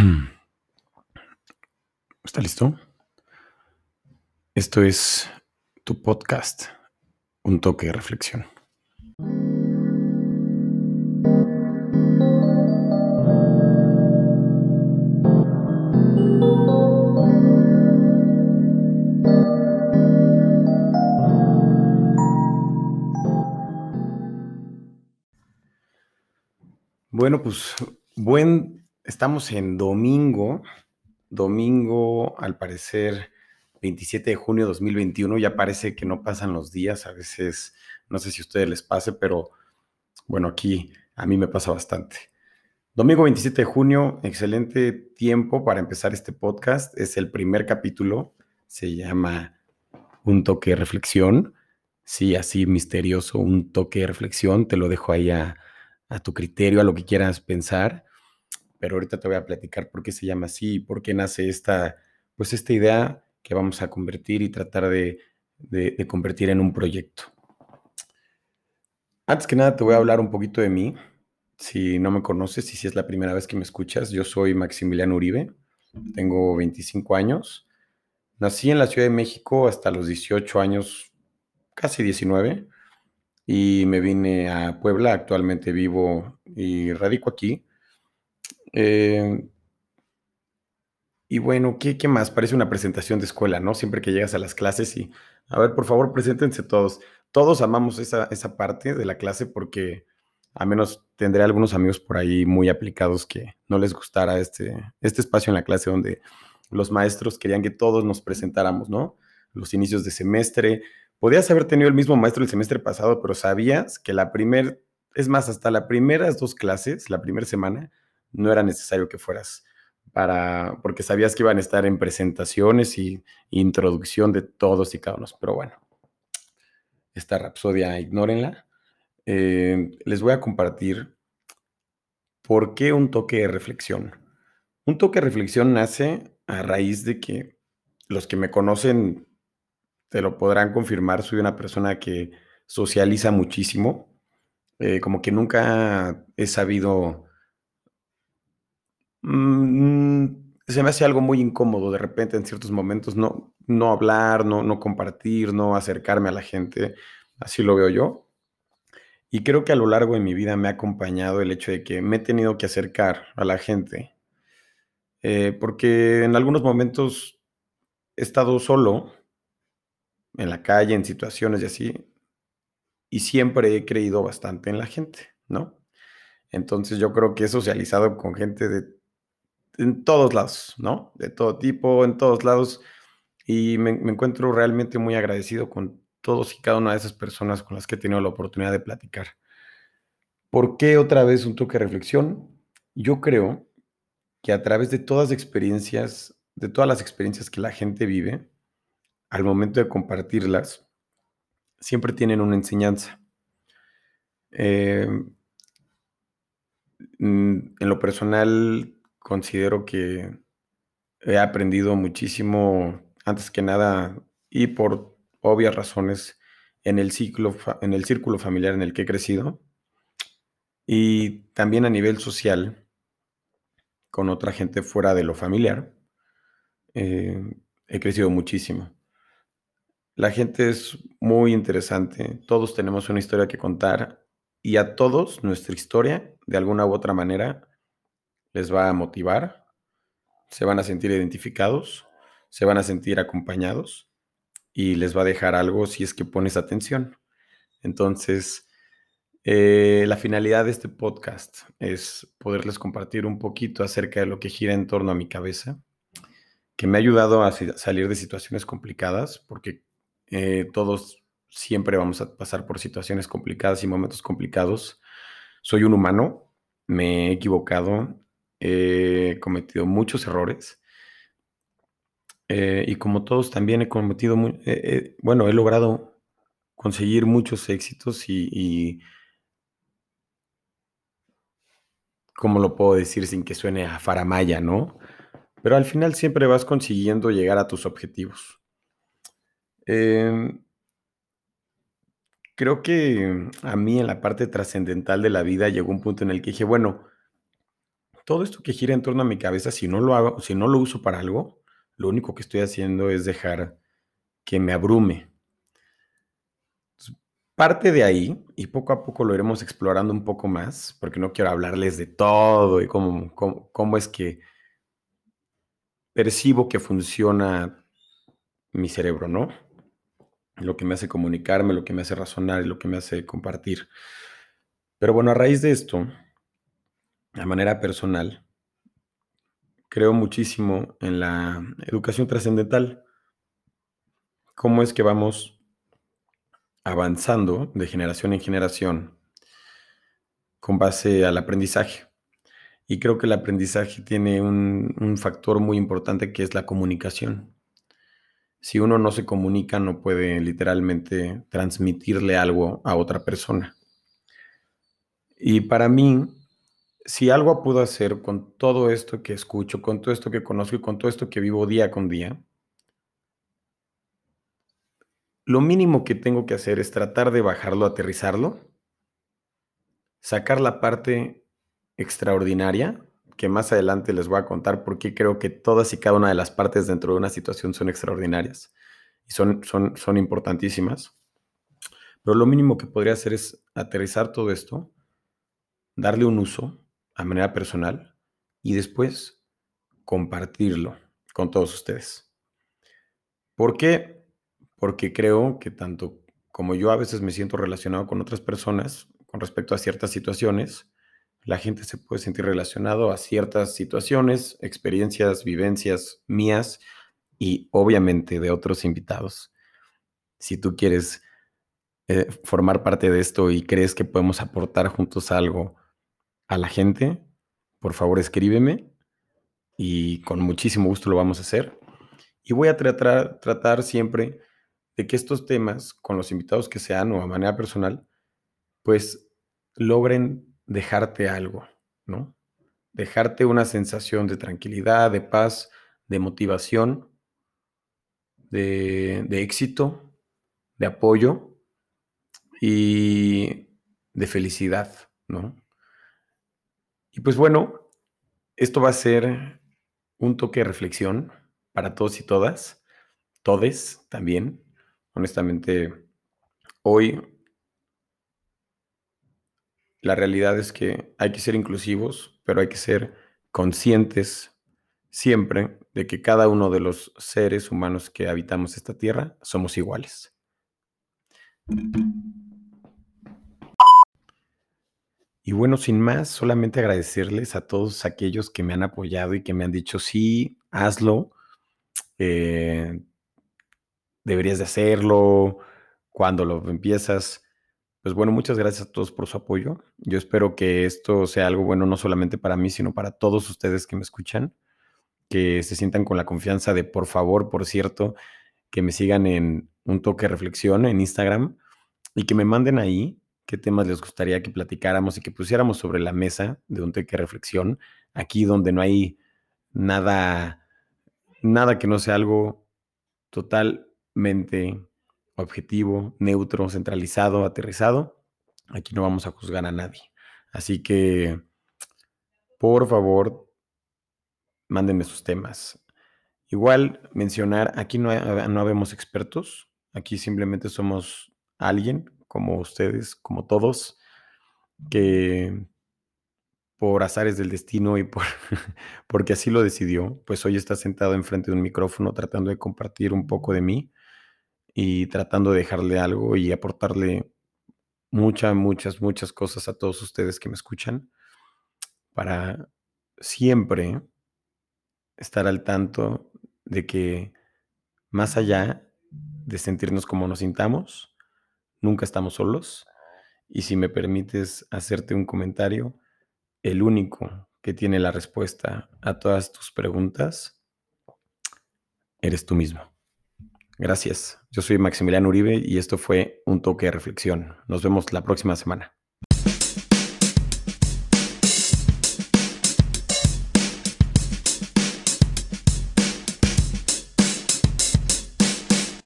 ¿Está listo? Esto es tu podcast, un toque de reflexión. Bueno, pues buen, estamos en domingo, domingo al parecer 27 de junio de 2021, ya parece que no pasan los días, a veces no sé si a ustedes les pase, pero bueno, aquí a mí me pasa bastante. Domingo 27 de junio, excelente tiempo para empezar este podcast, es el primer capítulo, se llama Un toque de reflexión, sí, así misterioso, un toque de reflexión, te lo dejo ahí a a tu criterio, a lo que quieras pensar, pero ahorita te voy a platicar por qué se llama así y por qué nace esta, pues esta idea que vamos a convertir y tratar de, de, convertir en un proyecto. Antes que nada te voy a hablar un poquito de mí. Si no me conoces y si es la primera vez que me escuchas, yo soy Maximiliano Uribe, tengo 25 años. Nací en la Ciudad de México hasta los 18 años, casi 19 y me vine a Puebla. Actualmente vivo y radico aquí. Eh, y bueno, ¿qué, ¿qué, más? Parece una presentación de escuela, ¿no? Siempre que llegas a las clases y, a ver, por favor, preséntense todos. Todos amamos esa, esa parte de la clase porque a menos tendré algunos amigos por ahí muy aplicados que no les gustara este, este espacio en la clase donde los maestros querían que todos nos presentáramos, ¿no? Los inicios de semestre, Podías haber tenido el mismo maestro el semestre pasado, pero sabías que la primera, es más, hasta las primeras dos clases, la primera semana, no era necesario que fueras para, porque sabías que iban a estar en presentaciones y introducción de todos y cada uno. Pero bueno, esta rapsodia, ignórenla. Eh, les voy a compartir por qué un toque de reflexión. Un toque de reflexión nace a raíz de que los que me conocen te lo podrán confirmar, soy una persona que socializa muchísimo, eh, como que nunca he sabido... Mm, se me hace algo muy incómodo de repente en ciertos momentos no, no hablar, no, no compartir, no acercarme a la gente, así lo veo yo. Y creo que a lo largo de mi vida me ha acompañado el hecho de que me he tenido que acercar a la gente, eh, porque en algunos momentos he estado solo en la calle, en situaciones y así, y siempre he creído bastante en la gente, ¿no? Entonces yo creo que he socializado con gente de en todos lados, ¿no? De todo tipo, en todos lados, y me, encuentro realmente muy agradecido con todos y cada una de esas personas con las que he tenido la oportunidad de platicar. ¿Por qué otra vez un toque de reflexión? Yo creo que a través de todas experiencias, de todas las experiencias que la gente vive, al momento de compartirlas, siempre tienen una enseñanza. Em, mm, en lo personal, considero que he aprendido muchísimo, antes que nada, y por obvias razones, en el, ciclo, en el círculo familiar en el que he crecido, y también a nivel social, con otra gente fuera de lo familiar, em, he crecido muchísimo. La gente es muy interesante, todos tenemos una historia que contar y a todos nuestra historia, de alguna u otra manera, les va a motivar, se van a sentir identificados, se van a sentir acompañados y les va a dejar algo si es que pones atención. Entonces, eh, la finalidad de este podcast es poderles compartir un poquito acerca de lo que gira en torno a mi cabeza, que me ha ayudado a salir de situaciones complicadas, porque eh, todos siempre vamos a pasar por situaciones complicadas y momentos complicados. Soy un humano, me he equivocado, he cometido muchos errores. Eh, y como todos también he cometido, bueno, he logrado conseguir muchos éxitos y, y, ¿cómo lo puedo decir sin que suene a faramaya, no? Pero al final siempre vas consiguiendo llegar a tus objetivos. Em, creo que a mí en la parte trascendental de la vida llegó un punto en el que dije, bueno, todo esto que gira en torno a mi cabeza, si no lo hago, si no lo uso para algo, lo único que estoy haciendo es dejar que me abrume. Parte de ahí, y poco a poco lo iremos explorando un poco más, porque no quiero hablarles de todo y cómo, es que percibo que funciona mi cerebro, ¿no? Lo que me hace comunicarme, lo que me hace razonar y lo que me hace compartir. Pero bueno, a raíz de esto, a manera personal, creo muchísimo en la educación trascendental. ¿Cómo es que vamos avanzando de generación en generación con base al aprendizaje. Y creo que el aprendizaje tiene un, factor muy importante que es la comunicación. Si uno no se comunica, no puede literalmente transmitirle algo a otra persona. Y para mí, si algo puedo hacer con todo esto que escucho, con todo esto que conozco y con todo esto que vivo día con día, lo mínimo que tengo que hacer es tratar de bajarlo, aterrizarlo, sacar la parte extraordinaria, que más adelante les voy a contar por qué creo que todas y cada una de las partes dentro de una situación son extraordinarias y son, son, son importantísimas. Pero lo mínimo que podría hacer es aterrizar todo esto, darle un uso a manera personal y después compartirlo con todos ustedes. ¿Por qué? porque creo que tanto como yo a veces me siento relacionado con otras personas con respecto a ciertas situaciones, la gente se puede sentir relacionado a ciertas situaciones, experiencias, vivencias mías y obviamente de otros invitados. Si tú quieres eh, formar parte de esto y crees que podemos aportar juntos algo a la gente, por favor escríbeme y con muchísimo gusto lo vamos a hacer. Y voy a tratar, tratar siempre de que estos temas, con los invitados que sean o a manera personal, pues logren dejarte algo, ¿no? Dejarte una sensación de tranquilidad, de paz, de motivación, de, de éxito, de apoyo y de felicidad, ¿no? Y pues bueno, esto va a ser un toque de reflexión para todos y todas, todes también, honestamente, hoy la realidad es que hay que ser inclusivos, pero hay que ser conscientes siempre de que cada uno de los seres humanos que habitamos esta tierra somos iguales. Y bueno, sin más, solamente agradecerles a todos aquellos que me han apoyado y que me han dicho, sí, hazlo. Eh, deberías de hacerlo, cuando lo empiezas. Pues bueno, muchas gracias a todos por su apoyo. Yo espero que esto sea algo bueno no solamente para mí, sino para todos ustedes que me escuchan, que se sientan con la confianza de, por favor, por cierto, que me sigan en un toque reflexión en Instagram y que me manden ahí qué temas les gustaría que platicáramos y que pusiéramos sobre la mesa de un toque de reflexión, aquí donde no hay nada, nada que no sea algo total mente objetivo, neutro, centralizado, aterrizado. Aquí no vamos a juzgar a nadie. Así que, por favor, mándenme sus temas. Igual mencionar, aquí no, no habemos expertos, aquí simplemente somos alguien como ustedes, como todos, que por azares del destino y por, porque así lo decidió, pues hoy está sentado enfrente de un micrófono tratando de compartir un poco de mí y tratando de dejarle algo y aportarle muchas, muchas, muchas cosas a todos ustedes que me escuchan para siempre estar al tanto de que más allá de sentirnos como nos sintamos, nunca estamos solos. Y si me permites hacerte un comentario, el único que tiene la respuesta a todas tus preguntas eres tú mismo. Gracias. Yo soy Maximiliano Uribe y esto fue un toque de reflexión. Nos vemos la próxima semana.